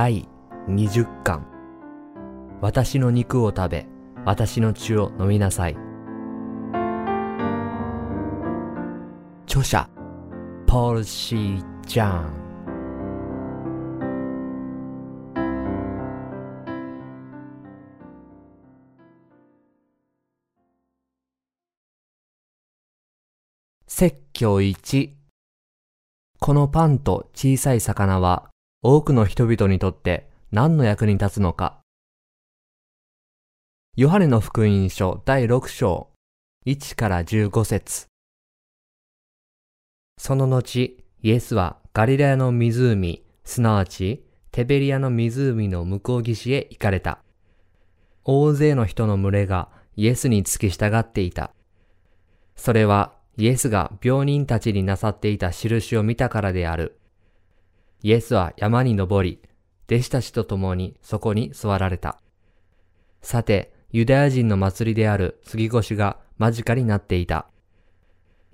第20巻私の肉を食べ、私の血を飲みなさい。著者、ポール・シー・ジャン。説教1このパンと小さい魚は多くの人々にとって何の役に立つのかヨハネの福音書第6章1から15節その後、イエスはガリラヤの湖、すなわちテベリアの湖の向こう岸へ行かれた。大勢の人の群れがイエスに付き従っていた。それはイエスが病人たちになさっていた印を見たからである。イエスは山に登り、弟子たちと共にそこに座られた。さて、ユダヤ人の祭りである杉越が間近になっていた。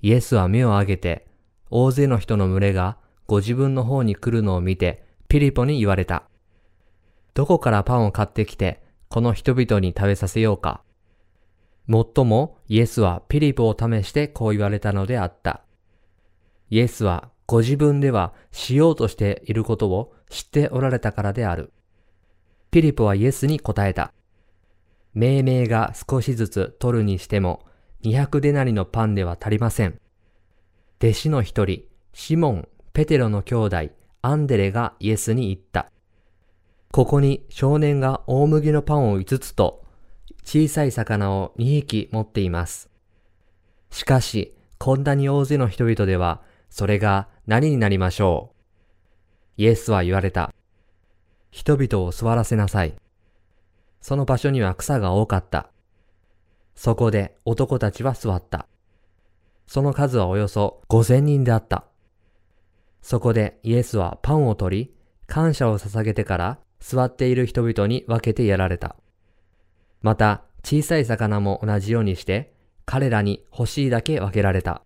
イエスは目を上げて、大勢の人の群れがご自分の方に来るのを見て、ピリポに言われた。どこからパンを買ってきて、この人々に食べさせようか。もっともイエスはピリポを試してこう言われたのであった。イエスはご自分ではしようとしていることを知っておられたからである。ピリポはイエスに答えた。命名が少しずつ取るにしても200デナリのパンでは足りません。弟子の一人、シモン、ペテロの兄弟、アンデレがイエスに言った。ここに少年が大麦のパンを5つと小さい魚を2匹持っています。しかし、こんなに大勢の人々では、それが何になりましょう？イエスは言われた。人々を座らせなさい。その場所には草が多かった。そこで男たちは座った。その数はおよそ5000人であった。そこでイエスはパンを取り、感謝を捧げてから座っている人々に分けてやられた。また、小さい魚も同じようにして、彼らに欲しいだけ分けられた。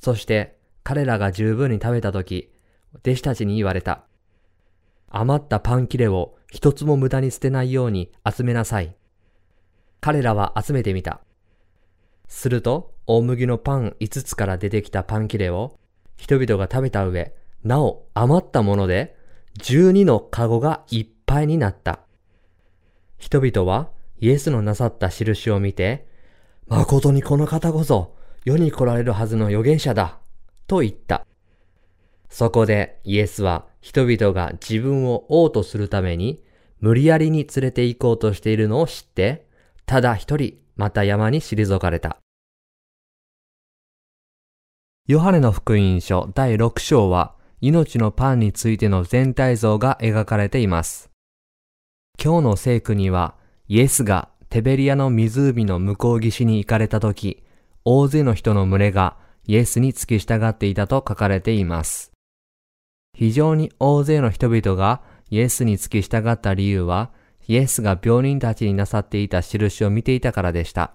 そして、彼らが十分に食べたとき、弟子たちに言われた。余ったパン切れを一つも無駄に捨てないように集めなさい。彼らは集めてみた。すると、大麦のパン5つから出てきたパン切れを人々が食べた上、なお余ったもので12のカゴがいっぱいになった。人々はイエスのなさった印を見て、誠にこの方こそ世に来られるはずの預言者だ、と言った。そこでイエスは人々が自分を王とするために無理やりに連れて行こうとしているのを知って、ただ一人また山に退かれた。ヨハネの福音書第6章は命のパンについての全体像が描かれています。今日の聖句にはイエスがテベリアの湖の向こう岸に行かれた時、大勢の人の群れがイエスに付き従っていたと書かれています。非常に大勢の人々がイエスに付き従った理由は、イエスが病人たちになさっていた印を見ていたからでした。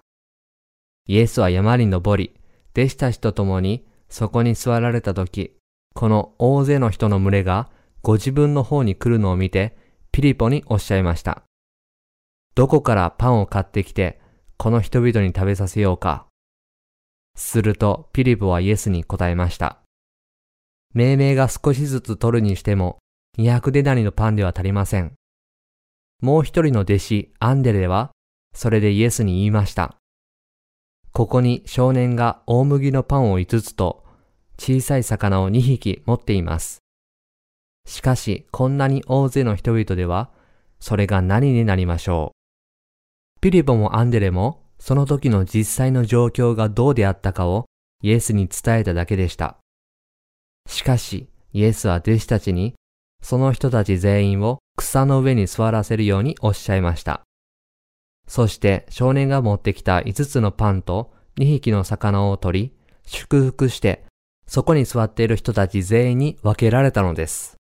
イエスは山に登り、弟子たちと共にそこに座られた時、この大勢の人の群れがご自分の方に来るのを見て、ピリポにおっしゃいました。どこからパンを買ってきて、この人々に食べさせようか。すると、ピリポはイエスに答えました。命名が少しずつ取るにしても、200デナリのパンでは足りません。もう一人の弟子、アンデレは、それでイエスに言いました。ここに少年が大麦のパンを5つと、小さい魚を2匹持っています。しかし、こんなに大勢の人々では、それが何になりましょう。ピリポもアンデレもその時の実際の状況がどうであったかをイエスに伝えただけでした。しかし、イエスは弟子たちに、その人たち全員を草の上に座らせるようにおっしゃいました。そして少年が持ってきた5つのパンと2匹の魚を取り、祝福して、そこに座っている人たち全員に分けられたのです。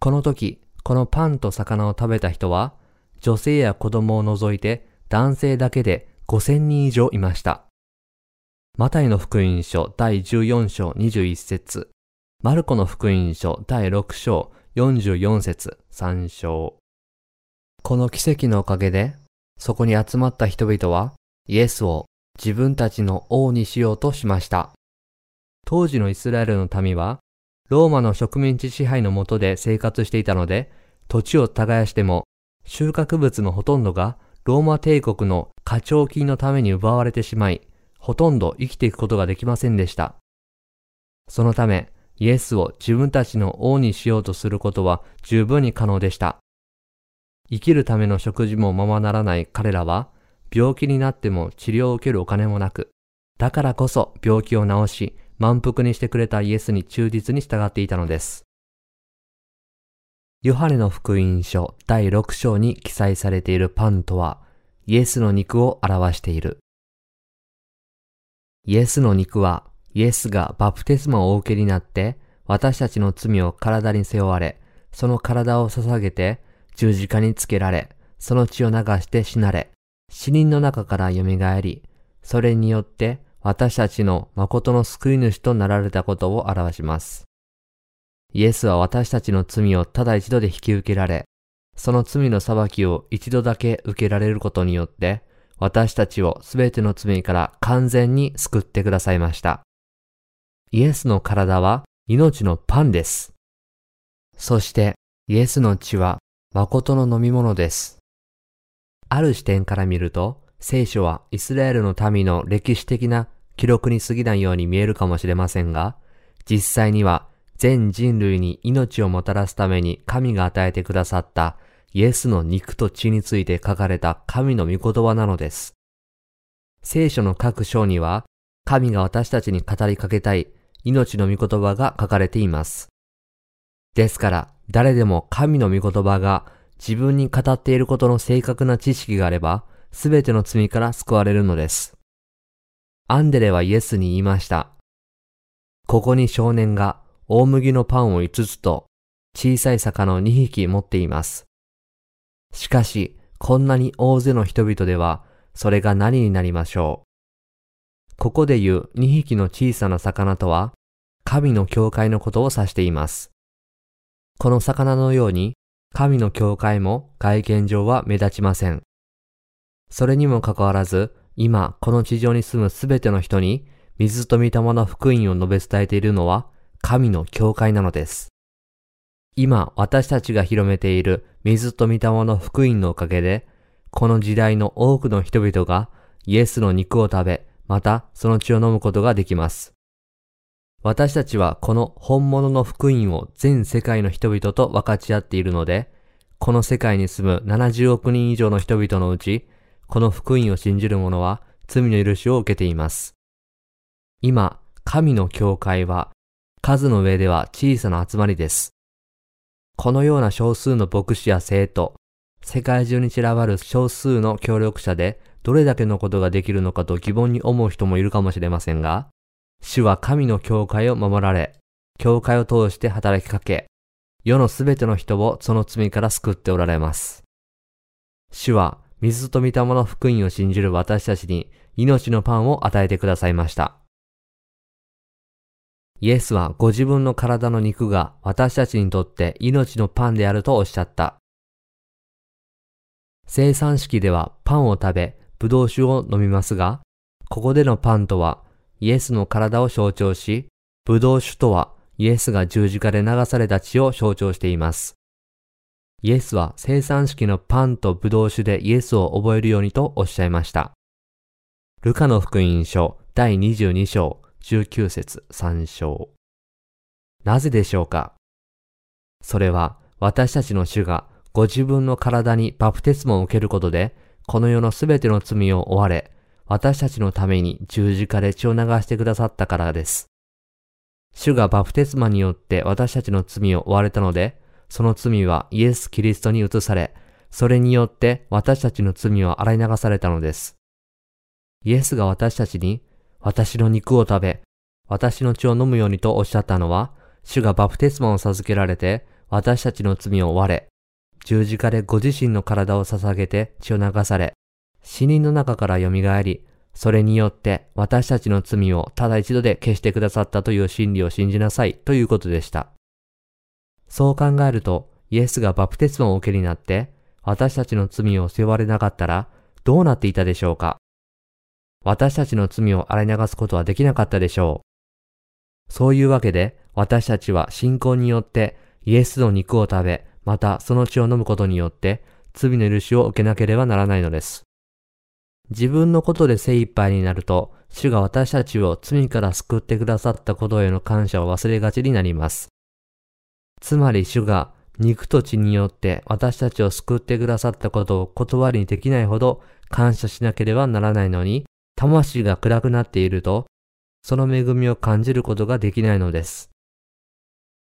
この時、このパンと魚を食べた人は、女性や子供を除いて男性だけで5000人以上いました。マタイの福音書第14章21節マルコの福音書第6章44節参照。この奇跡のおかげで、そこに集まった人々は、イエスを自分たちの王にしようとしました。当時のイスラエルの民は、ローマの植民地支配の下で生活していたので、土地を耕しても、収穫物のほとんどがローマ帝国の課徴金のために奪われてしまい、ほとんど生きていくことができませんでした。そのため、イエスを自分たちの王にしようとすることは十分に可能でした。生きるための食事もままならない彼らは、病気になっても治療を受けるお金もなく、だからこそ病気を治し、満腹にしてくれたイエスに忠実に従っていたのです。ヨハネの福音書第6章に記載されているパンとは、イエスの肉を表している。イエスの肉は、イエスがバプテスマをお受けになって、私たちの罪を体に背負われ、その体を捧げて、十字架につけられ、その血を流して死なれ、死人の中から蘇り、それによって私たちの誠の救い主となられたことを表します。イエスは私たちの罪をただ一度で引き受けられ、その罪の裁きを一度だけ受けられることによって、私たちをすべての罪から完全に救ってくださいました。イエスの体は命のパンです。そしてイエスの血は誠の飲み物です。ある視点から見ると、聖書はイスラエルの民の歴史的な記録に過ぎないように見えるかもしれませんが、実際には全人類に命をもたらすために神が与えてくださったイエスの肉と血について書かれた神の御言葉なのです。聖書の各章には、神が私たちに語りかけたい命の御言葉が書かれています。ですから、誰でも神の御言葉が自分に語っていることの正確な知識があれば、すべての罪から救われるのです。アンデレはイエスに言いました。ここに少年が大麦のパンを5つと小さい魚を2匹持っています。しかし、こんなに大勢の人々では、それが何になりましょう。ここで言う2匹の小さな魚とは、神の教会のことを指しています。この魚のように、神の教会も外見上は目立ちません。それにもかかわらず、今この地上に住むすべての人に、水と御霊の福音を述べ伝えているのは、神の教会なのです。今私たちが広めている水と御霊の福音のおかげで、この時代の多くの人々がイエスの肉を食べ、またその血を飲むことができます。私たちはこの本物の福音を全世界の人々と分かち合っているので、この世界に住む70億人以上の人々のうち、この福音を信じる者は罪の許しを受けています。今、神の教会は数の上では小さな集まりです。このような少数の牧師や生徒、世界中に散らばる少数の協力者でどれだけのことができるのかと疑問に思う人もいるかもしれませんが、主は神の教会を守られ、教会を通して働きかけ、世のすべての人をその罪から救っておられます。主は水と御霊の福音を信じる私たちに命のパンを与えてくださいました。イエスはご自分の体の肉が私たちにとって命のパンであるとおっしゃった。生産式ではパンを食べ、ブドウ酒を飲みますが、ここでのパンとはイエスの体を象徴し、ブドウ酒とはイエスが十字架で流された血を象徴しています。イエスは生産式のパンとブドウ酒でイエスを覚えるようにとおっしゃいました。ルカの福音書第22章19節3章。なぜでしょうか？それは私たちの主がご自分の体にバプテスマを受けることで、この世のすべての罪を追われ、私たちのために十字架で血を流してくださったからです。主がバプテスマによって私たちの罪を追われたので、その罪はイエス・キリストに移され、それによって私たちの罪を洗い流されたのです。イエスが私たちに、私の肉を食べ、私の血を飲むようにとおっしゃったのは、主がバプテスマを授けられて、私たちの罪を追われ、十字架でご自身の体を捧げて血を流され、死人の中から蘇り、それによって私たちの罪をただ一度で消してくださったという真理を信じなさいということでした。そう考えると、イエスがバプテスマを受けになって、私たちの罪を背負われなかったら、どうなっていたでしょうか？私たちの罪を洗い流すことはできなかったでしょう。そういうわけで、私たちは信仰によってイエスの肉を食べ、またその血を飲むことによって罪の許しを受けなければならないのです。自分のことで精一杯になると、主が私たちを罪から救ってくださったことへの感謝を忘れがちになります。つまり主が肉と血によって私たちを救ってくださったことを断りにできないほど感謝しなければならないのに、魂が暗くなっていると、その恵みを感じることができないのです。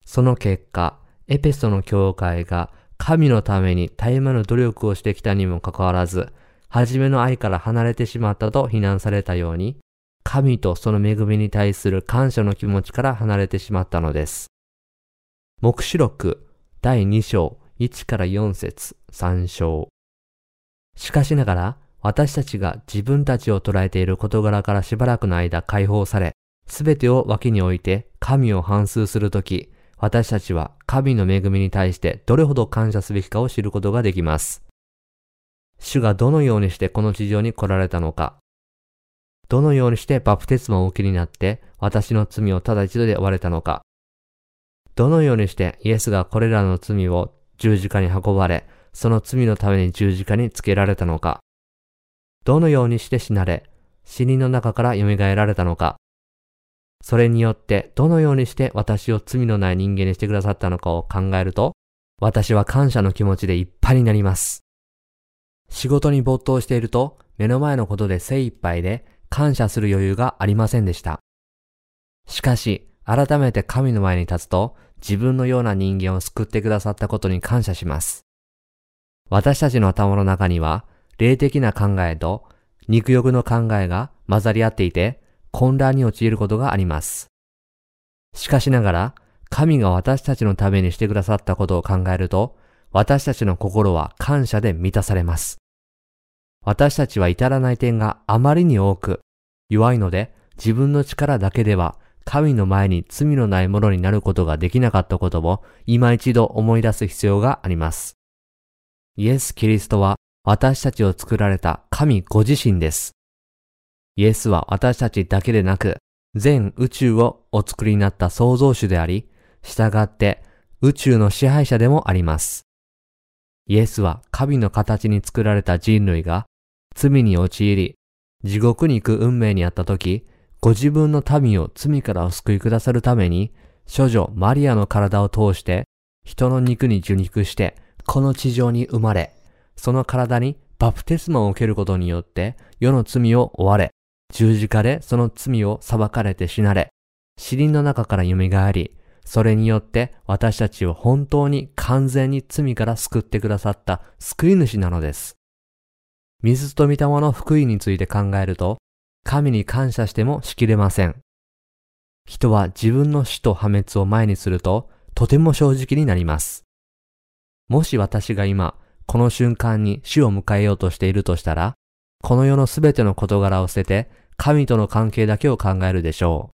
その結果、エペソの教会が神のために絶え間の努力をしてきたにもかかわらず、初めの愛から離れてしまったと非難されたように、神とその恵みに対する感謝の気持ちから離れてしまったのです。目視録第2章1から4節3章。しかしながら、私たちが自分たちを捉えている事柄からしばらくの間解放され、すべてを脇に置いて神を反数するとき、私たちは神の恵みに対してどれほど感謝すべきかを知ることができます。主がどのようにしてこの地上に来られたのか、どのようにしてバプテスマをお受けになって私の罪をただ一度で終われたのか、どのようにしてイエスがこれらの罪を十字架に運ばれ、その罪のために十字架につけられたのか、どのようにして死なれ、死人の中から蘇られたのか、それによってどのようにして私を罪のない人間にしてくださったのかを考えると、私は感謝の気持ちでいっぱいになります。仕事に没頭していると、目の前のことで精一杯で感謝する余裕がありませんでした。しかし、改めて神の前に立つと、自分のような人間を救ってくださったことに感謝します。私たちの頭の中には、霊的な考えと肉欲の考えが混ざり合っていて、混乱に陥ることがあります。しかしながら、神が私たちのためにしてくださったことを考えると、私たちの心は感謝で満たされます。私たちは至らない点があまりに多く、弱いので自分の力だけでは神の前に罪のないものになることができなかったことを今一度思い出す必要があります。イエス・キリストは私たちを作られた神ご自身です。イエスは私たちだけでなく、全宇宙をお作りになった創造主であり、従って宇宙の支配者でもあります。イエスは神の形に作られた人類が罪に陥り、地獄に行く運命にあった時、ご自分の民を罪からお救いくださるために、処女マリアの体を通して、人の肉に受肉して、この地上に生まれ、その体にバプテスマを受けることによって、世の罪を追われ、十字架でその罪を裁かれて死なれ、死人の中から蘇り、それによって私たちを本当に完全に罪から救ってくださった救い主なのです。水と御霊の福音について考えると、神に感謝してもしきれません。人は自分の死と破滅を前にすると、とても正直になります。もし私が今、この瞬間に死を迎えようとしているとしたら、この世のすべての事柄を捨てて、神との関係だけを考えるでしょ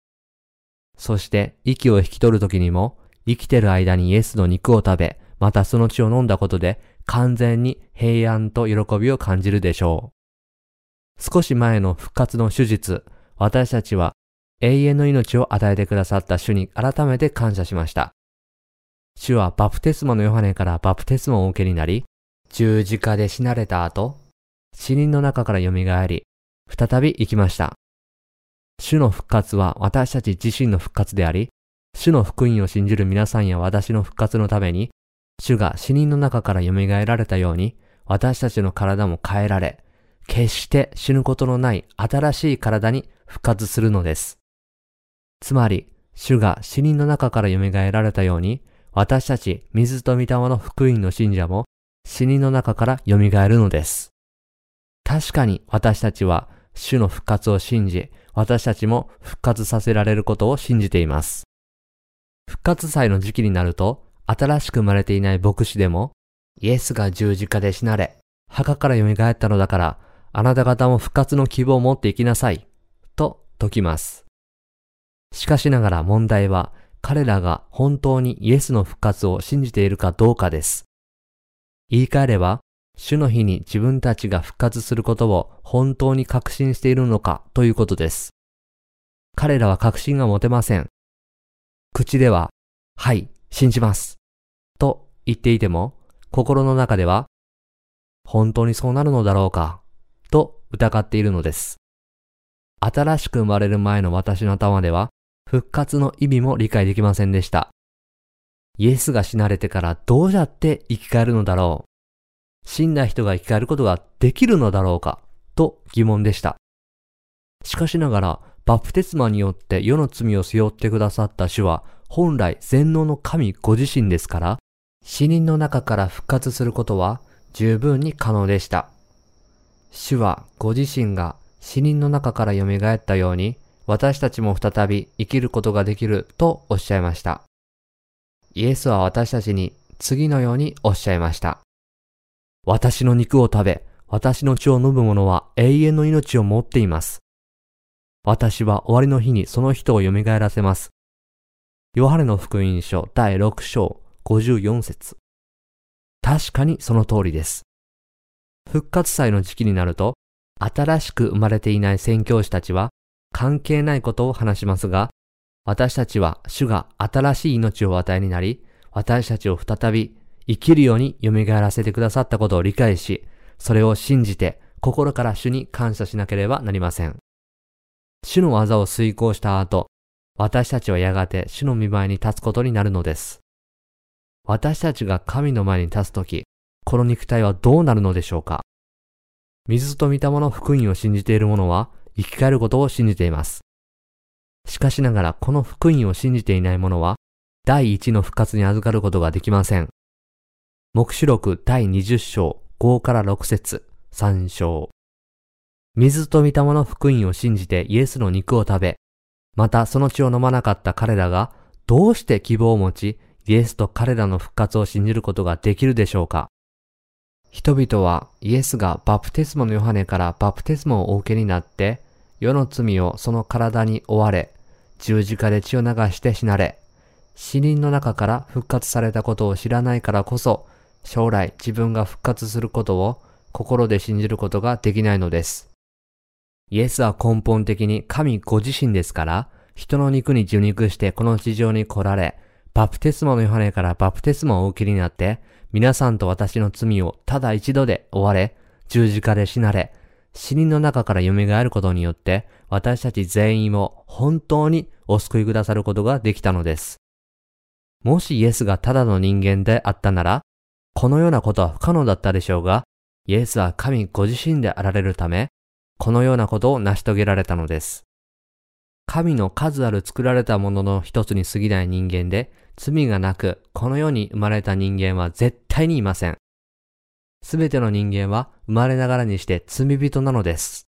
う。そして息を引き取る時にも、生きてる間にイエスの肉を食べ、またその血を飲んだことで完全に平安と喜びを感じるでしょう。少し前の復活の手術、私たちは永遠の命を与えてくださった主に改めて感謝しました。主はバプテスマのヨハネからバプテスマをお受けになり、十字架で死なれた後、死人の中から蘇り、再び生きました。主の復活は私たち自身の復活であり、主の福音を信じる皆さんや私の復活のために、主が死人の中から蘇られたように、私たちの体も変えられ、決して死ぬことのない新しい体に復活するのです。つまり、主が死人の中から蘇られたように、私たち水と御霊の福音の信者も死人の中から蘇るのです。確かに私たちは主の復活を信じ、私たちも復活させられることを信じています。復活祭の時期になると、新しく生まれていない牧師でも、イエスが十字架で死なれ、墓から蘇ったのだから、あなた方も復活の希望を持っていきなさい、と説きます。しかしながら問題は、彼らが本当にイエスの復活を信じているかどうかです。言い換えれば、主の日に自分たちが復活することを本当に確信しているのかということです。彼らは確信が持てません。口では、はい、信じます。と言っていても、心の中では、本当にそうなるのだろうか、と疑っているのです。新しく生まれる前の私の頭では、復活の意味も理解できませんでした。イエスが死なれてからどうやって生き返るのだろう死んだ人が生き返ることができるのだろうかと疑問でした。しかしながら、バプテスマによって世の罪を背負ってくださった主は、本来全能の神ご自身ですから、死人の中から復活することは十分に可能でした。主はご自身が死人の中から蘇ったように、私たちも再び生きることができるとおっしゃいました。イエスは私たちに次のようにおっしゃいました。私の肉を食べ、私の血を飲む者は永遠の命を持っています。私は終わりの日にその人を蘇らせます。ヨハネの福音書第6章54節確かにその通りです。復活祭の時期になると、新しく生まれていない宣教師たちは関係ないことを話しますが、私たちは主が新しい命を与えになり、私たちを再び生きるように蘇らせてくださったことを理解し、それを信じて心から主に感謝しなければなりません。主の技を遂行した後、私たちはやがて主の見舞いに立つことになるのです。私たちが神の前に立つとき、この肉体はどうなるのでしょうか水と御霊の福音を信じている者は生き返ることを信じています。しかしながらこの福音を信じていない者は第一の復活に預かることができません。目視録第20章5から6節3章。水と御霊の福音を信じてイエスの肉を食べ、またその血を飲まなかった彼らがどうして希望を持ち、イエスと彼らの復活を信じることができるでしょうか人々はイエスがバプテスモのヨハネからバプテスモをお受けになって、世の罪をその体に追われ、十字架で血を流して死なれ、死人の中から復活されたことを知らないからこそ、将来自分が復活することを心で信じることができないのです。イエスは根本的に神ご自身ですから、人の肉に受肉してこの地上に来られ、バプテスマのヨハネからバプテスマをお受けになって、皆さんと私の罪をただ一度で追われ、十字架で死なれ、死人の中から蘇ることによって、私たち全員を本当にお救いくださることができたのです。もしイエスがただの人間であったなら、このようなことは不可能だったでしょうが、イエスは神ご自身であられるため、このようなことを成し遂げられたのです。神の数ある作られたものの一つに過ぎない人間で、罪がなく、この世に生まれた人間は絶対にいません。すべての人間は生まれながらにして罪人なのです。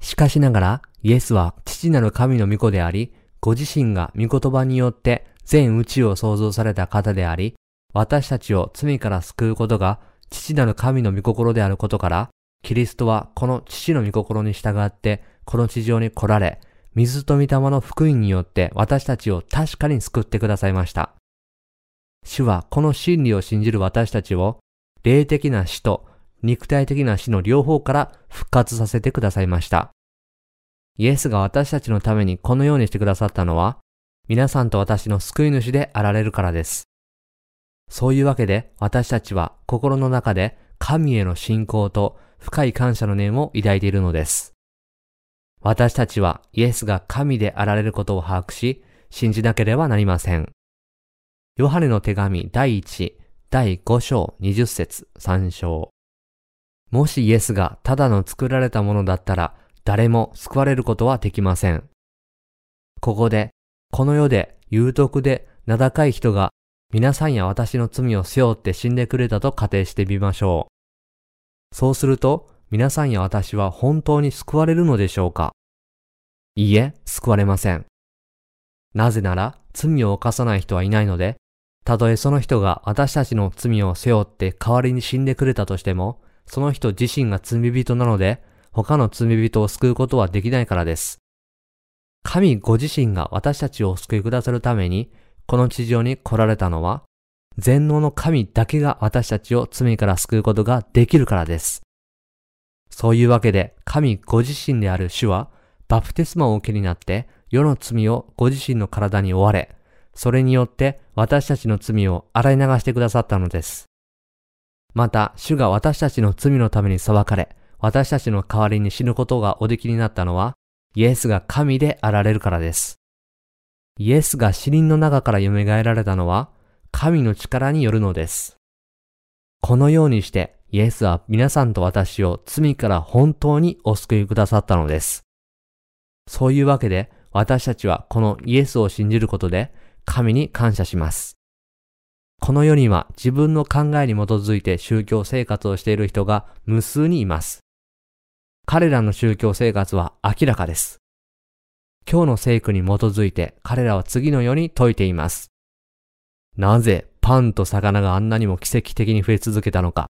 しかしながら、イエスは父なる神の御子であり、ご自身が御言葉によって全宇宙を創造された方であり、私たちを罪から救うことが父なる神の御心であることから、キリストはこの父の御心に従ってこの地上に来られ、水と御霊の福音によって私たちを確かに救ってくださいました。主はこの真理を信じる私たちを、霊的な死と肉体的な死の両方から復活させてくださいました。イエスが私たちのためにこのようにしてくださったのは、皆さんと私の救い主であられるからです。そういうわけで私たちは心の中で神への信仰と深い感謝の念を抱いているのです。私たちはイエスが神であられることを把握し、信じなければなりません。ヨハネの手紙第1、第5章20節3章。もしイエスがただの作られたものだったら、誰も救われることはできません。ここで、この世で有徳で名高い人が皆さんや私の罪を背負って死んでくれたと仮定してみましょう。そうすると、皆さんや私は本当に救われるのでしょうかいいえ、救われません。なぜなら、罪を犯さない人はいないので、たとえその人が私たちの罪を背負って代わりに死んでくれたとしても、その人自身が罪人なので、他の罪人を救うことはできないからです。神ご自身が私たちを救いくださるために、この地上に来られたのは、全能の神だけが私たちを罪から救うことができるからです。そういうわけで、神ご自身である主は、バプテスマを受けになって、世の罪をご自身の体に追われ、それによって私たちの罪を洗い流してくださったのです。また、主が私たちの罪のために裁かれ、私たちの代わりに死ぬことがおできになったのは、イエスが神であられるからです。イエスが死人の中から蘇られたのは、神の力によるのです。このようにして、イエスは皆さんと私を罪から本当にお救いくださったのです。そういうわけで、私たちはこのイエスを信じることで、神に感謝します。この世には自分の考えに基づいて宗教生活をしている人が無数にいます。彼らの宗教生活は明らかです。今日の聖句に基づいて彼らは次のように説いています。なぜパンと魚があんなにも奇跡的に増え続けたのか。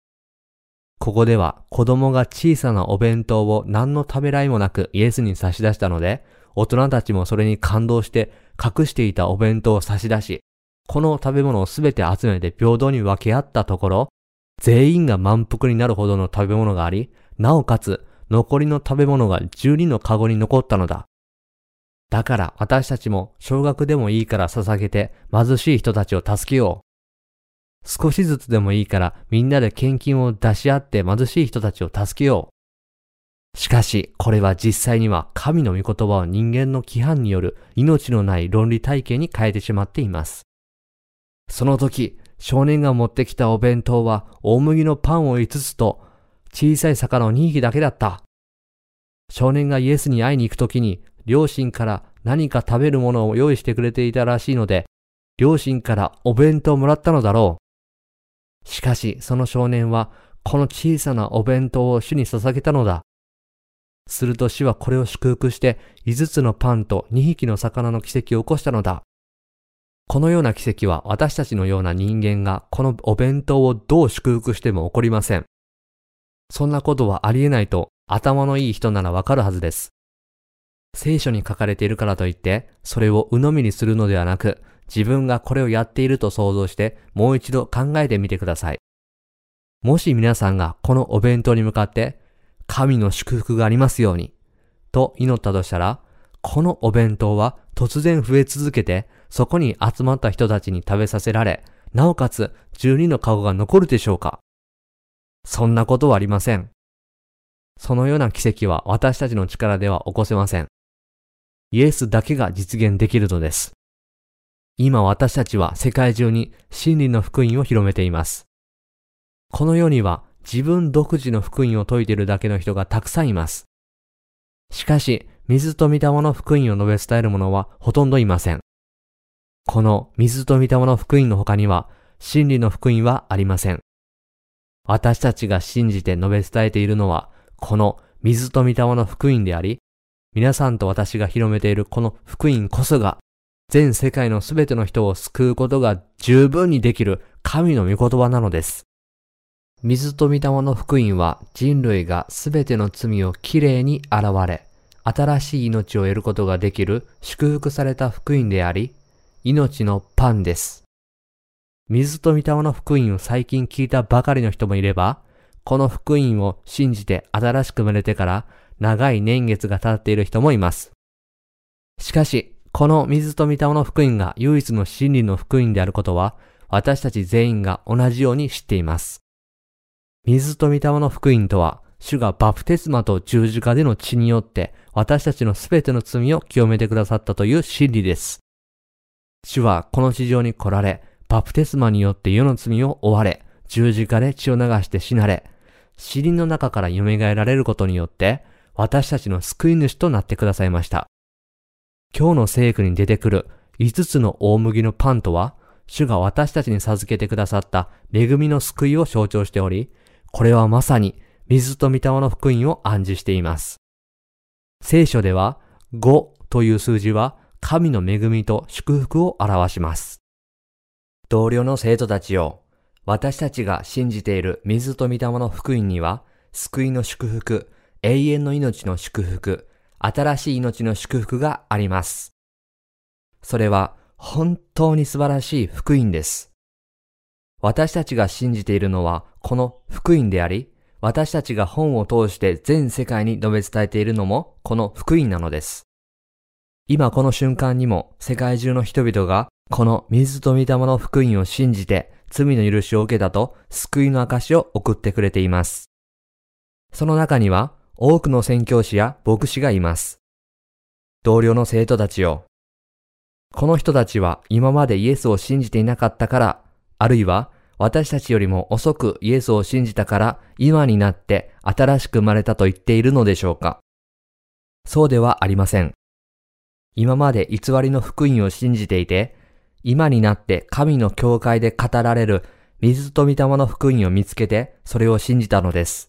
ここでは子供が小さなお弁当を何のためらいもなくイエスに差し出したので、大人たちもそれに感動して隠していたお弁当を差し出し、この食べ物をすべて集めて平等に分け合ったところ、全員が満腹になるほどの食べ物があり、なおかつ残りの食べ物が12のカゴに残ったのだ。だから私たちも少額でもいいから捧げて貧しい人たちを助けよう。少しずつでもいいからみんなで献金を出し合って貧しい人たちを助けよう。しかし、これは実際には神の御言葉を人間の規範による命のない論理体系に変えてしまっています。その時、少年が持ってきたお弁当は大麦のパンを5つと小さい魚を2匹だけだった。少年がイエスに会いに行く時に両親から何か食べるものを用意してくれていたらしいので、両親からお弁当をもらったのだろう。しかし、その少年はこの小さなお弁当を主に捧げたのだ。すると主はこれを祝福して5つのパンと2匹の魚の奇跡を起こしたのだ。このような奇跡は私たちのような人間がこのお弁当をどう祝福しても起こりません。そんなことはありえないと頭のいい人ならわかるはずです。聖書に書かれているからといって、それを鵜呑みにするのではなく、自分がこれをやっていると想像してもう一度考えてみてください。もし皆さんがこのお弁当に向かって、神の祝福がありますように、と祈ったとしたら、このお弁当は突然増え続けて、そこに集まった人たちに食べさせられ、なおかつ12の籠が残るでしょうかそんなことはありません。そのような奇跡は私たちの力では起こせません。イエスだけが実現できるのです。今私たちは世界中に真理の福音を広めています。この世には自分独自の福音を説いているだけの人がたくさんいます。しかし、水と御霊の福音を述べ伝える者はほとんどいません。この水と御霊の福音の他には、真理の福音はありません。私たちが信じて述べ伝えているのは、この水と御霊の福音であり、皆さんと私が広めているこの福音こそが、全世界のすべての人を救うことが十分にできる神の御言葉なのです。水と御霊の福音は人類がすべての罪をきれいに現れ、新しい命を得ることができる祝福された福音であり、命のパンです。水と御霊の福音を最近聞いたばかりの人もいれば、この福音を信じて新しく生まれてから長い年月が経っている人もいます。しかし、この水と御霊の福音が唯一の真理の福音であることは、私たち全員が同じように知っています。水と御霊の福音とは、主がバプテスマと十字架での血によって私たちのすべての罪を清めてくださったという真理です。主はこの地上に来られ、バプテスマによって世の罪を追われ、十字架で血を流して死なれ、死人の中から蘇られることによって、私たちの救い主となってくださいました。今日の聖句に出てくる5つの大麦のパンとは、主が私たちに授けてくださった恵みの救いを象徴しており、これはまさに水と御霊の福音を暗示しています。聖書では5という数字は神の恵みと祝福を表します。同僚の生徒たちよ、私たちが信じている水と御霊の福音には、救いの祝福、永遠の命の祝福、新しい命の祝福があります。それは本当に素晴らしい福音です。私たちが信じているのはこの福音であり、私たちが本を通して全世界に述べ伝えているのもこの福音なのです。今この瞬間にも世界中の人々がこの水と御霊の福音を信じて罪の許しを受けたと救いの証を送ってくれています。その中には多くの宣教師や牧師がいます。同僚の生徒たちよ。この人たちは今までイエスを信じていなかったから、あるいは私たちよりも遅くイエスを信じたから今になって新しく生まれたと言っているのでしょうかそうではありません。今まで偽りの福音を信じていて、今になって神の教会で語られる水と御霊の福音を見つけてそれを信じたのです。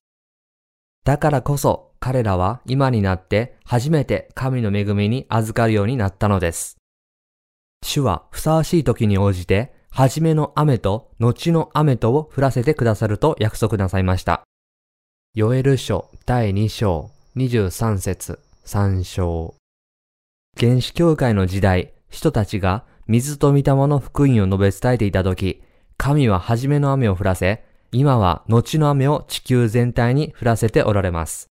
だからこそ彼らは今になって初めて神の恵みに預かるようになったのです。主はふさわしい時に応じて、初めの雨と後の雨とを降らせてくださると約束なさいました。ヨエル書第2章23節3章原始教会の時代、人たちが水と御霊の福音を述べ伝えていた時、神は初めの雨を降らせ、今は後の雨を地球全体に降らせておられます。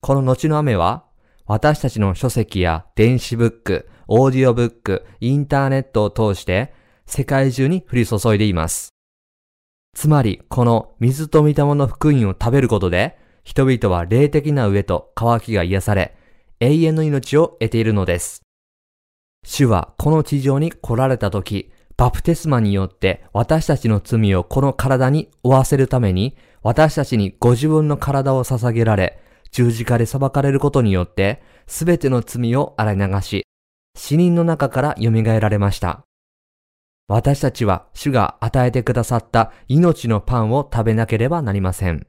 この後の雨は、私たちの書籍や電子ブック、オーディオブック、インターネットを通して世界中に降り注いでいます。つまり、この水と御霊の福音を食べることで、人々は霊的な上と渇きが癒され、永遠の命を得ているのです。主はこの地上に来られた時、バプテスマによって私たちの罪をこの体に負わせるために、私たちにご自分の体を捧げられ、十字架で裁かれることによって、すべての罪を洗い流し、死人の中から蘇られました。私たちは主が与えてくださった命のパンを食べなければなりません。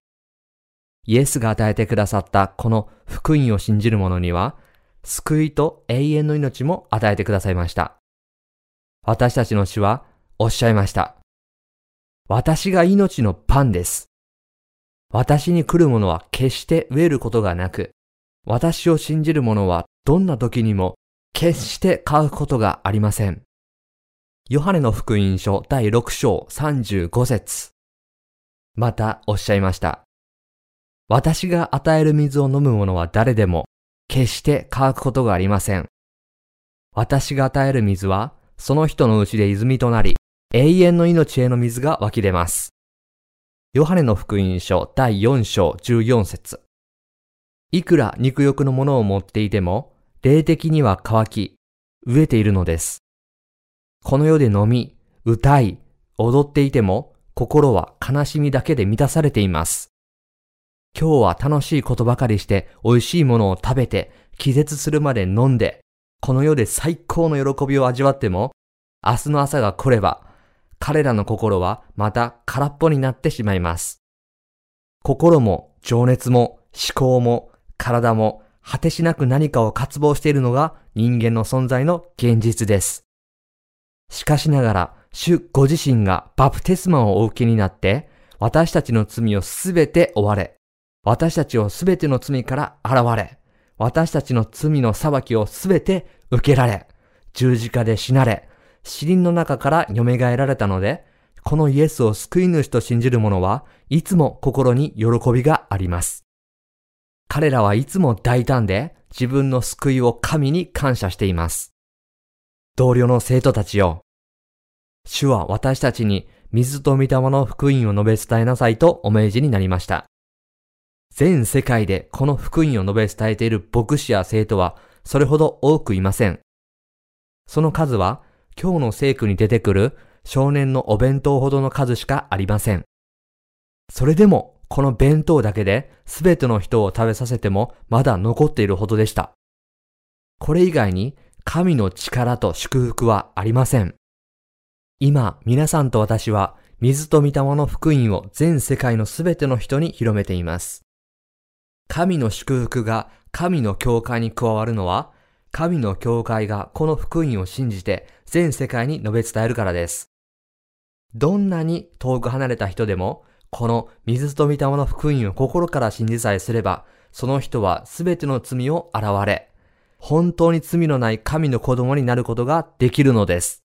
イエスが与えてくださったこの福音を信じる者には、救いと永遠の命も与えてくださいました。私たちの主はおっしゃいました。私が命のパンです。私に来る者は決して飢えることがなく、私を信じる者はどんな時にも決して買うことがありません。ヨハネの福音書第6章35節またおっしゃいました。私が与える水を飲む者は誰でも決して乾くことがありません。私が与える水はその人のうちで泉となり永遠の命への水が湧き出ます。ヨハネの福音書第4章14節いくら肉欲のものを持っていても霊的には乾き、飢えているのです。この世で飲み、歌い、踊っていても、心は悲しみだけで満たされています。今日は楽しいことばかりして美味しいものを食べて気絶するまで飲んで、この世で最高の喜びを味わっても、明日の朝が来れば、彼らの心はまた空っぽになってしまいます。心も情熱も思考も体も果てしなく何かを渇望しているのが人間の存在の現実です。しかしながら、主ご自身がバプテスマをお受けになって、私たちの罪をすべて追われ、私たちをすべての罪から現れ、私たちの罪の裁きをすべて受けられ、十字架で死なれ、死人の中から蘇られたので、このイエスを救い主と信じる者はいつも心に喜びがあります。彼らはいつも大胆で自分の救いを神に感謝しています。同僚の生徒たちよ。主は私たちに水と御霊の福音を述べ伝えなさいとお命じになりました。全世界でこの福音を述べ伝えている牧師や生徒はそれほど多くいません。その数は今日の聖句に出てくる少年のお弁当ほどの数しかありません。それでもこの弁当だけで全ての人を食べさせてもまだ残っているほどでした。これ以外に神の力と祝福はありません。今、皆さんと私は水と御霊の福音を全世界の全ての人に広めています。神の祝福が神の教会に加わるのは、神の教会がこの福音を信じて全世界に述べ伝えるからです。どんなに遠く離れた人でもこの水と御霊の福音を心から信じさえすれば、その人はすべての罪を現れ、本当に罪のない神の子供になることができるのです。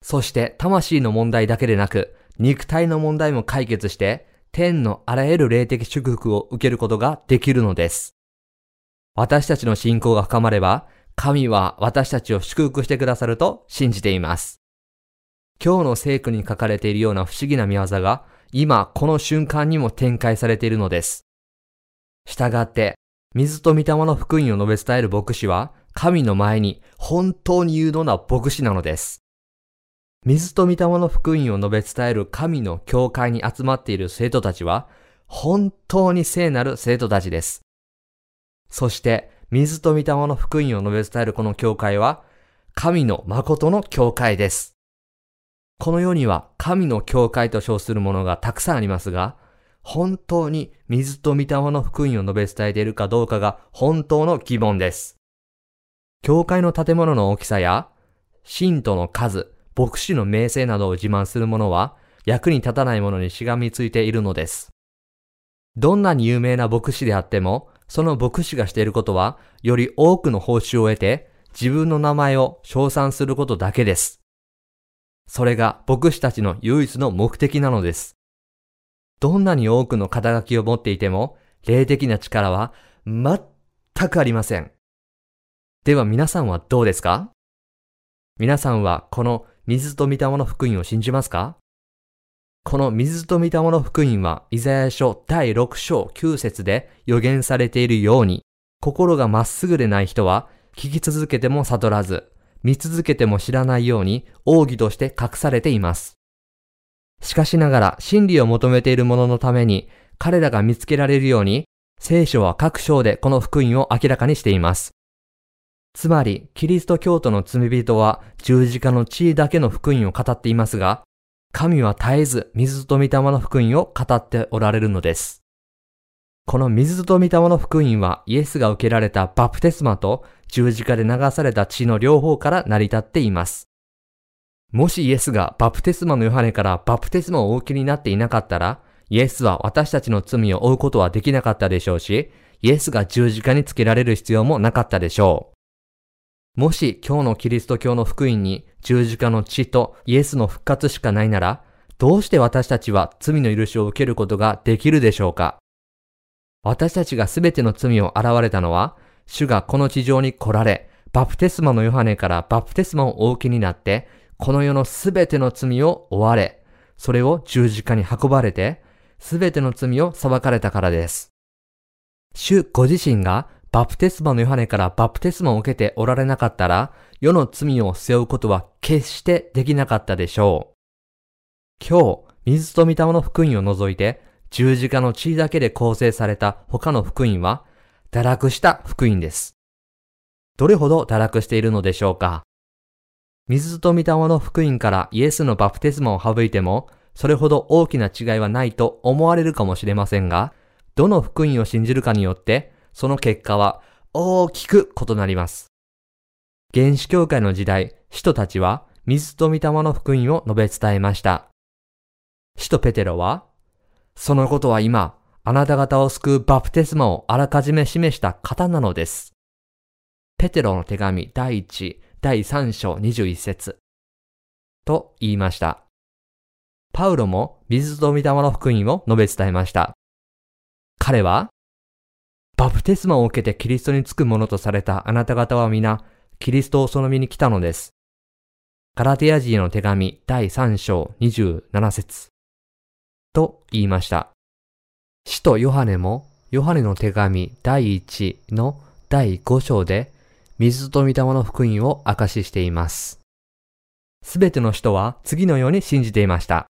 そして魂の問題だけでなく、肉体の問題も解決して、天のあらゆる霊的祝福を受けることができるのです。私たちの信仰が深まれば、神は私たちを祝福してくださると信じています。今日の聖句に書かれているような不思議な見業が、今この瞬間にも展開されているのです。したがって、水と御霊の福音を述べ伝える牧師は、神の前に本当に有能な牧師なのです。水と御霊の福音を述べ伝える神の教会に集まっている生徒たちは、本当に聖なる生徒たちです。そして、水と御霊の福音を述べ伝えるこの教会は、神の誠の教会です。この世には神の教会と称するものがたくさんありますが、本当に水と御霊の福音を述べ伝えているかどうかが本当の疑問です。教会の建物の大きさや、信徒の数、牧師の名声などを自慢する者は、役に立たない者にしがみついているのです。どんなに有名な牧師であっても、その牧師がしていることは、より多くの報酬を得て、自分の名前を称賛することだけです。それが牧師たちの唯一の目的なのです。どんなに多くの肩書きを持っていても、霊的な力は全くありません。では皆さんはどうですか？皆さんはこの水と御霊の福音を信じますか？この水と御霊の福音は、イザヤ書第6章9節で予言されているように、心がまっすぐでない人は、聞き続けても悟らず、見続けても知らないように、奥義として隠されています。しかしながら、真理を求めている者のために、彼らが見つけられるように、聖書は各章でこの福音を明らかにしています。つまり、キリスト教徒の罪人は十字架の地位だけの福音を語っていますが、神は絶えず水と御霊の福音を語っておられるのです。この水と御霊の福音はイエスが受けられたバプテスマと十字架で流された血の両方から成り立っています。もしイエスがバプテスマのヨハネからバプテスマをお受けになっていなかったら、イエスは私たちの罪を負うことはできなかったでしょうし、イエスが十字架につけられる必要もなかったでしょう。もし今日のキリスト教の福音に十字架の血とイエスの復活しかないなら、どうして私たちは罪の許しを受けることができるでしょうか私たちが全ての罪を現れたのは、主がこの地上に来られ、バプテスマのヨハネからバプテスマをお受けになって、この世の全ての罪を追われ、それを十字架に運ばれて、全ての罪を裁かれたからです。主ご自身がバプテスマのヨハネからバプテスマを受けておられなかったら、世の罪を背負うことは決してできなかったでしょう。今日、水と御霊の福音を除いて、十字架の血だけで構成された他の福音は、堕落した福音です。どれほど堕落しているのでしょうか？水と御霊の福音からイエスのバプテスマを省いても、それほど大きな違いはないと思われるかもしれませんが、どの福音を信じるかによって、その結果は大きく異なります。原始教会の時代、使徒たちは水と御霊の福音を述べ伝えました。使徒ペテロは、そのことは今、あなた方を救うバプテスマをあらかじめ示した方なのです。ペテロの手紙第1、第3章21節と言いました。パウロも水と御霊の福音を述べ伝えました。彼は、バプテスマを受けてキリストにつくものとされたあなた方は皆、キリストをその身に来たのです。ガラテヤ人への手紙第3章27節と言いました。使徒ヨハネも、ヨハネの手紙第1の第5章で、水と御霊の福音を明かししています。すべての人は次のように信じていました。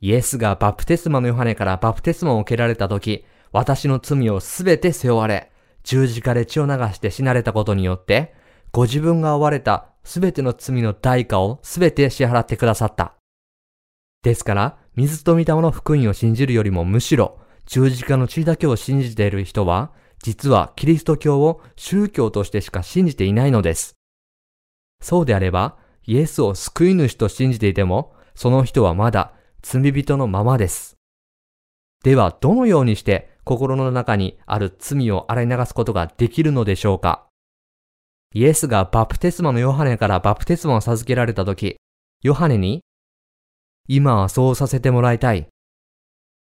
イエスがバプテスマのヨハネからバプテスマを受けられた時、私の罪をすべて背負われ、十字架で血を流して死なれたことによって、ご自分が追われたすべての罪の代価をすべて支払ってくださった。ですから、水と御霊の福音を信じるよりもむしろ、十字架の血だけを信じている人は、実はキリスト教を宗教としてしか信じていないのです。そうであれば、イエスを救い主と信じていても、その人はまだ罪人のままです。ではどのようにして心の中にある罪を洗い流すことができるのでしょうか？イエスがバプテスマのヨハネからバプテスマを授けられたとき、ヨハネに、今はそうさせてもらいたい。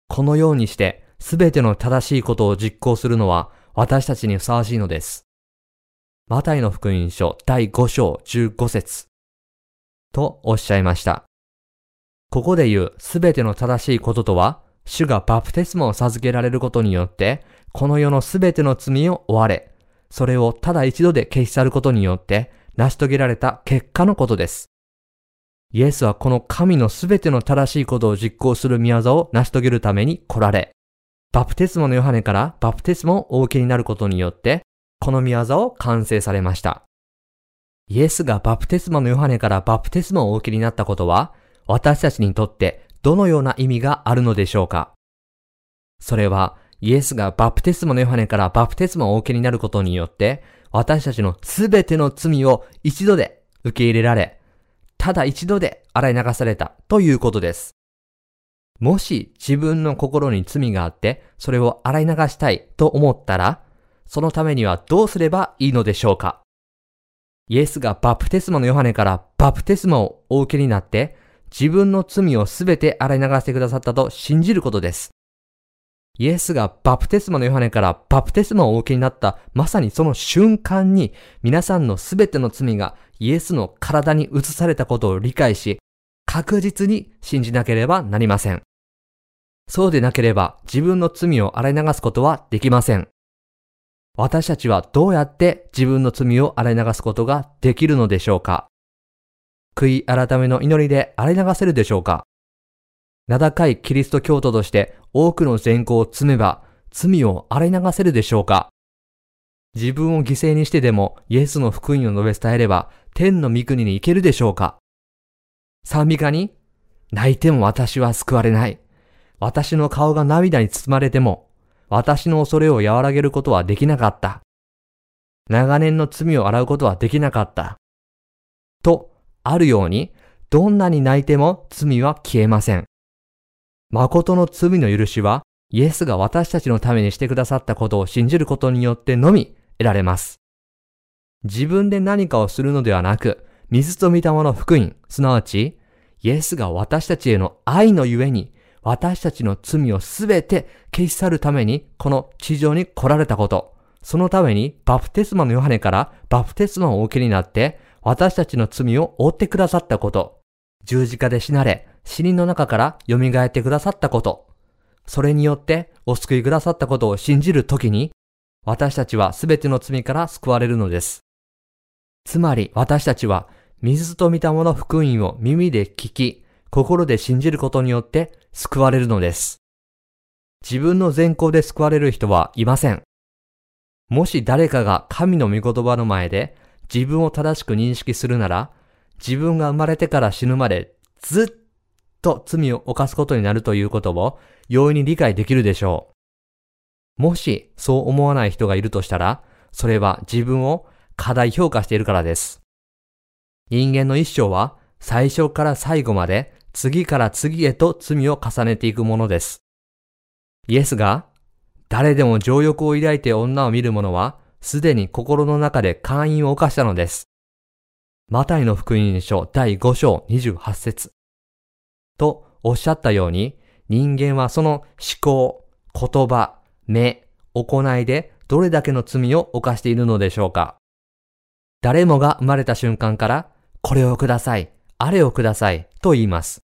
このようにしてすべての正しいことを実行するのは私たちにふさわしいのです。マタイの福音書第5章15節とおっしゃいました。ここで言うすべての正しいこととは、主がバプテスマを授けられることによって、この世のすべての罪を追われ、それをただ一度で消し去ることによって成し遂げられた結果のことです。イエスはこの神のすべての正しいことを実行する宮業を成し遂げるために来られ、バプテスマのヨハネからバプテスマをお受けになることによって、この宮業を完成されました。イエスがバプテスマのヨハネからバプテスマをお受けになったことは、私たちにとってどのような意味があるのでしょうかそれは、イエスがバプテスマのヨハネからバプテスマをお受けになることによって、私たちのすべての罪を一度で受け入れられ、ただ一度で洗い流されたということです。もし自分の心に罪があって、それを洗い流したいと思ったら、そのためにはどうすればいいのでしょうか？イエスがバプテスマのヨハネからバプテスマをお受けになって、自分の罪をすべて洗い流してくださったと信じることです。イエスがバプテスマのヨハネからバプテスマをお受けになったまさにその瞬間に皆さんのすべての罪がイエスの体に移されたことを理解し確実に信じなければなりません。そうでなければ自分の罪を洗い流すことはできません。私たちはどうやって自分の罪を洗い流すことができるのでしょうか悔い改めの祈りで洗い流せるでしょうか名高いキリスト教徒として多くの善行を積めば罪を洗い流せるでしょうか自分を犠牲にしてでもイエスの福音を述べ伝えれば天の御国に行けるでしょうか賛美歌に泣いても私は救われない。私の顔が涙に包まれても私の恐れを和らげることはできなかった。長年の罪を洗うことはできなかった。と、あるように、どんなに泣いても罪は消えません。誠の罪の許しは、イエスが私たちのためにしてくださったことを信じることによってのみ得られます。自分で何かをするのではなく、水と御霊の福音、すなわち、イエスが私たちへの愛のゆえに私たちの罪をすべて消し去るためにこの地上に来られたこと。そのためにバプテスマのヨハネからバプテスマをお受けになって私たちの罪を負ってくださったこと。十字架で死なれ死人の中から蘇ってくださったこと。それによってお救いくださったことを信じるときに私たちはすべての罪から救われるのです。つまり私たちは水と見たもの福音を耳で聞き、心で信じることによって救われるのです。自分の善行で救われる人はいません。もし誰かが神の御言葉の前で自分を正しく認識するなら、自分が生まれてから死ぬまでずっと罪を犯すことになるということを容易に理解できるでしょう。もしそう思わない人がいるとしたら、それは自分を過大評価しているからです。人間の一生は最初から最後まで次から次へと罪を重ねていくものです。イエスが、誰でも情欲を抱いて女を見る者は、すでに心の中で会員を犯したのです。マタイの福音書第5章28節とおっしゃったように、人間はその思考、言葉、目、行いでどれだけの罪を犯しているのでしょうか誰もが生まれた瞬間から、これをください、あれをくださいと言います。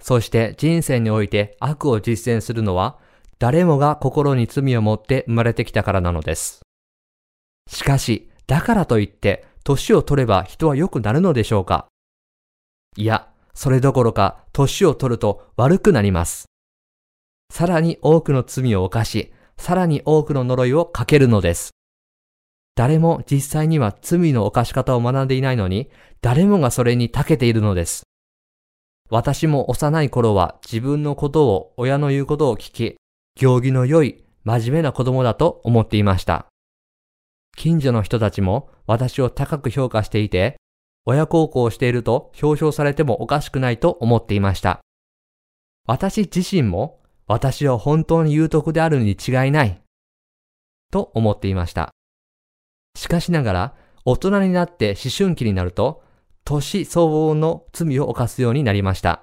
そして人生において悪を実践するのは誰もが心に罪を持って生まれてきたからなのです。しかし、だからといって年を取れば人は良くなるのでしょうか？いや、それどころか年を取ると悪くなります。さらに多くの罪を犯し、さらに多くの呪いをかけるのです。誰も実際には罪の犯し方を学んでいないのに、誰もがそれに長けているのです。私も幼い頃は自分のことを親の言うことを聞き、行儀の良い真面目な子供だと思っていました。近所の人たちも私を高く評価していて、親孝行をしていると表彰されてもおかしくないと思っていました。私自身も私は本当に有徳であるに違いない。と思っていました。しかしながら、大人になって思春期になると、年相応の罪を犯すようになりました。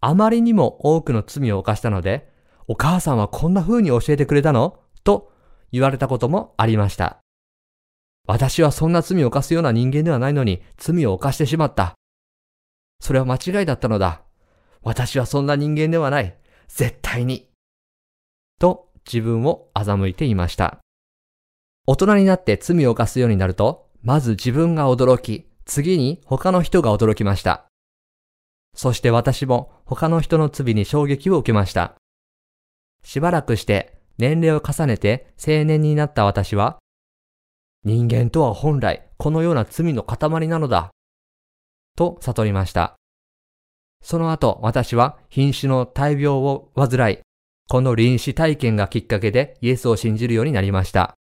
あまりにも多くの罪を犯したので、お母さんはこんな風に教えてくれたの？と言われたこともありました。私はそんな罪を犯すような人間ではないのに罪を犯してしまった。それは間違いだったのだ。私はそんな人間ではない。絶対に。と自分を欺いていました。大人になって罪を犯すようになると、まず自分が驚き、次に他の人が驚きました。そして私も他の人の罪に衝撃を受けました。しばらくして年齢を重ねて青年になった私は、人間とは本来このような罪の塊なのだ。と悟りました。その後私は瀕死の大病を患い、この臨死体験がきっかけでイエスを信じるようになりました。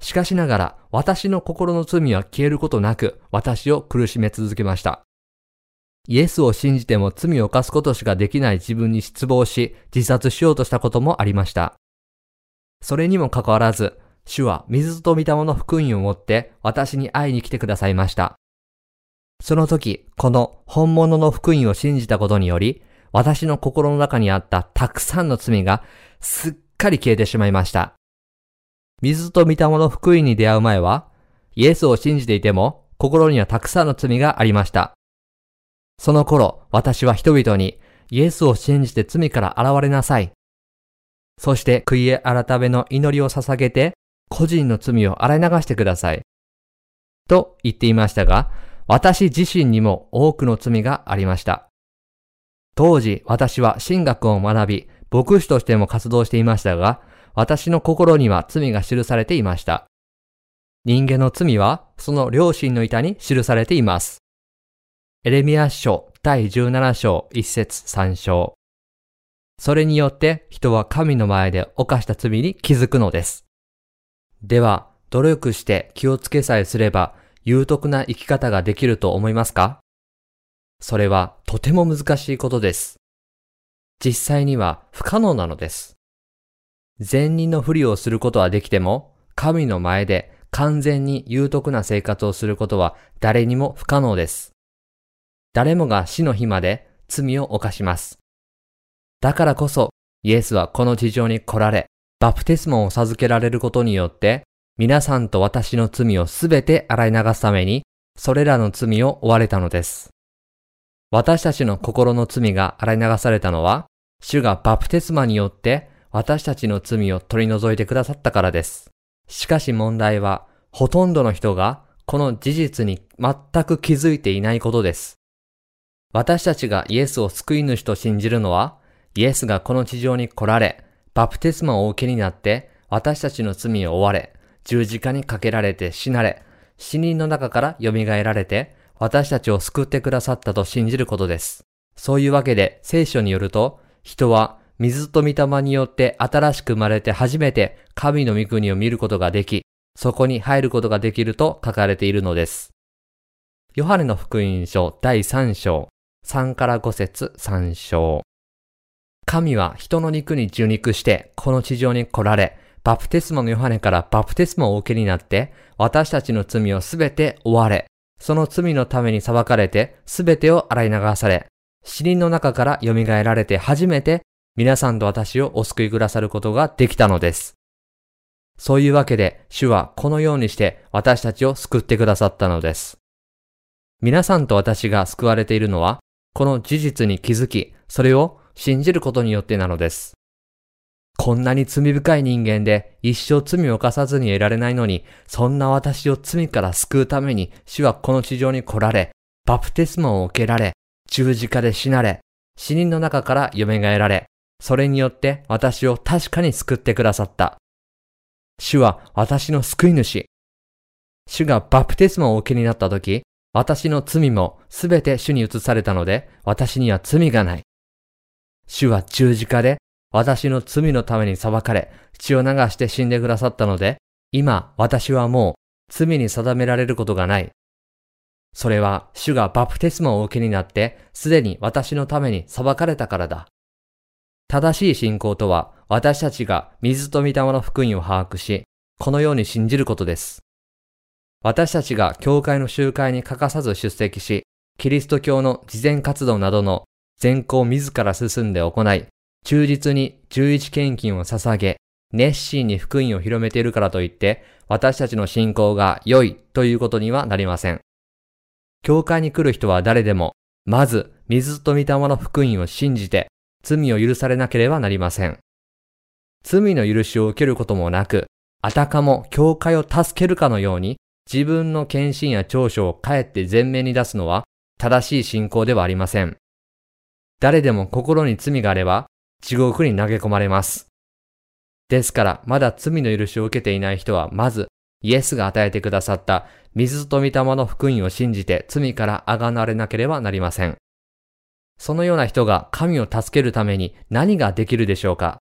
しかしながら私の心の罪は消えることなく私を苦しめ続けました。イエスを信じても罪を犯すことしかできない自分に失望し自殺しようとしたこともありました。それにもかかわらず主は水と御霊の福音を持って私に会いに来てくださいました。その時、この本物の福音を信じたことにより、私の心の中にあったたくさんの罪がすっかり消えてしまいました。水と御霊の福音に出会う前は、イエスを信じていても、心にはたくさんの罪がありました。その頃、私は人々に、イエスを信じて罪から現れなさい。そして悔い改めの祈りを捧げて、個人の罪を洗い流してください。と言っていましたが、私自身にも多くの罪がありました。当時私は神学を学び、牧師としても活動していましたが、私の心には罪が記されていました。人間の罪はその良心の板に記されています。エレミア書第17章1節3章。それによって人は神の前で犯した罪に気づくのです。では、努力して気をつけさえすれば、有徳な生き方ができると思いますか？それはとても難しいことです。実際には不可能なのです。善人のふりをすることはできても、神の前で完全に有徳な生活をすることは誰にも不可能です。誰もが死の日まで罪を犯します。だからこそ、イエスはこの地上に来られ、バプテスモを授けられることによって、皆さんと私の罪をすべて洗い流すために、それらの罪を追われたのです。私たちの心の罪が洗い流されたのは、主がバプテスマによって私たちの罪を取り除いてくださったからです。しかし問題は、ほとんどの人がこの事実に全く気づいていないことです。私たちがイエスを救い主と信じるのは、イエスがこの地上に来られ、バプテスマを受けになって、私たちの罪を追われ、十字架にかけられて死なれ、死人の中から蘇られて、私たちを救ってくださったと信じることです。そういうわけで聖書によると、人は水と御霊によって新しく生まれて初めて神の御国を見ることができ、そこに入ることができると書かれているのです。ヨハネの福音書第3章、3から5節3章。神は人の肉に受肉してこの地上に来られ、バプテスマのヨハネからバプテスマをお受けになって、私たちの罪をすべて追われ、その罪のために裁かれて、すべてを洗い流され、死人の中から蘇られて初めて、皆さんと私をお救いくださることができたのです。そういうわけで、主はこのようにして私たちを救ってくださったのです。皆さんと私が救われているのは、この事実に気づき、それを信じることによってなのです。こんなに罪深い人間で一生罪を犯さずに得られないのに、そんな私を罪から救うために主はこの地上に来られ、バプテスマを受けられ、十字架で死なれ、死人の中から蘇られ、それによって私を確かに救ってくださった。主は私の救い主。主がバプテスマをお受けになった時、私の罪もすべて主に移されたので、私には罪がない。主は十字架で私の罪のために裁かれ、血を流して死んでくださったので、今私はもう罪に定められることがない。それは主がバプテスマをお受けになって、すでに私のために裁かれたからだ。正しい信仰とは、私たちが水と御霊の福音を把握し、このように信じることです。私たちが教会の集会に欠かさず出席し、キリスト教の慈善活動などの善行を自ら進んで行い、忠実に十一献金を捧げ、熱心に福音を広めているからといって、私たちの信仰が良いということにはなりません。教会に来る人は誰でも、まず水と御霊の福音を信じて、罪を許されなければなりません。罪の許しを受けることもなく、あたかも教会を助けるかのように、自分の献身や長所をかえって前面に出すのは、正しい信仰ではありません。誰でも心に罪があれば、地獄に投げ込まれます。ですから、まだ罪の許しを受けていない人は、まず、イエスが与えてくださった水と御霊の福音を信じて罪からあがなれなければなりません。そのような人が神を助けるために何ができるでしょうか？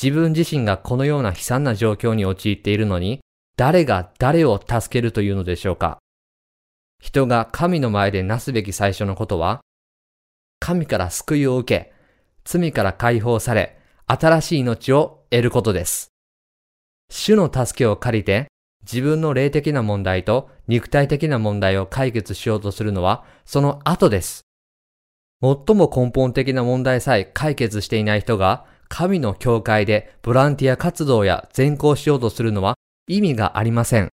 自分自身がこのような悲惨な状況に陥っているのに、誰が誰を助けるというのでしょうか？人が神の前でなすべき最初のことは、神から救いを受け、罪から解放され、新しい命を得ることです。主の助けを借りて、自分の霊的な問題と肉体的な問題を解決しようとするのは、その後です。最も根本的な問題さえ解決していない人が、神の教会でボランティア活動や善行しようとするのは意味がありません。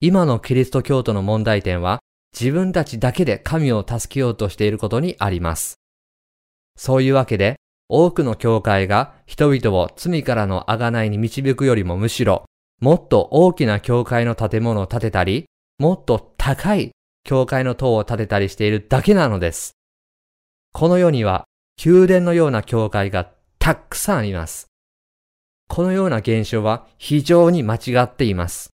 今のキリスト教徒の問題点は、自分たちだけで神を助けようとしていることにあります。そういうわけで、多くの教会が人々を罪からの贖いに導くよりもむしろ、もっと大きな教会の建物を建てたり、もっと高い教会の塔を建てたりしているだけなのです。この世には宮殿のような教会がたくさんあります。このような現象は非常に間違っています。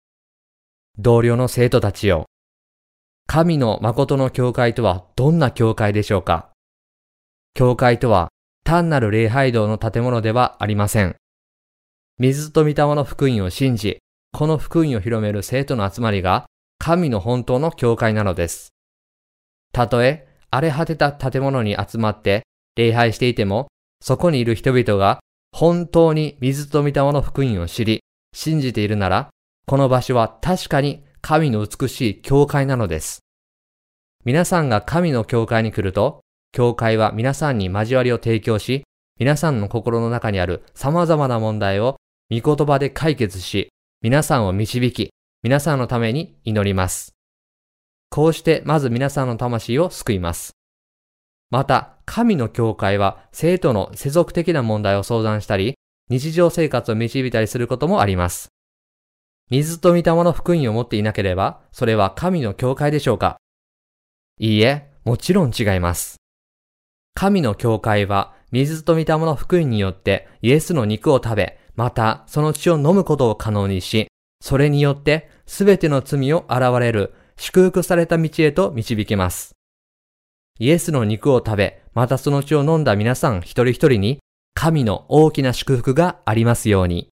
同僚の生徒たちよ。神の誠の教会とはどんな教会でしょうか教会とは単なる礼拝堂の建物ではありません。水と御霊の福音を信じ、この福音を広める生徒の集まりが神の本当の教会なのです。たとえ荒れ果てた建物に集まって礼拝していても、そこにいる人々が本当に水と御霊の福音を知り、信じているなら、この場所は確かに神の美しい教会なのです。皆さんが神の教会に来ると、教会は皆さんに交わりを提供し、皆さんの心の中にある様々な問題を御言葉で解決し、皆さんを導き、皆さんのために祈ります。こうしてまず皆さんの魂を救います。また、神の教会は生徒の世俗的な問題を相談したり、日常生活を導いたりすることもあります。水と御霊の福音を持っていなければ、それは神の教会でしょうか？いいえ、もちろん違います。神の教会は、水と御霊の福音によってイエスの肉を食べ、またその血を飲むことを可能にし、それによってすべての罪を現れる祝福された道へと導きます。イエスの肉を食べ、またその血を飲んだ皆さん一人一人に、神の大きな祝福がありますように。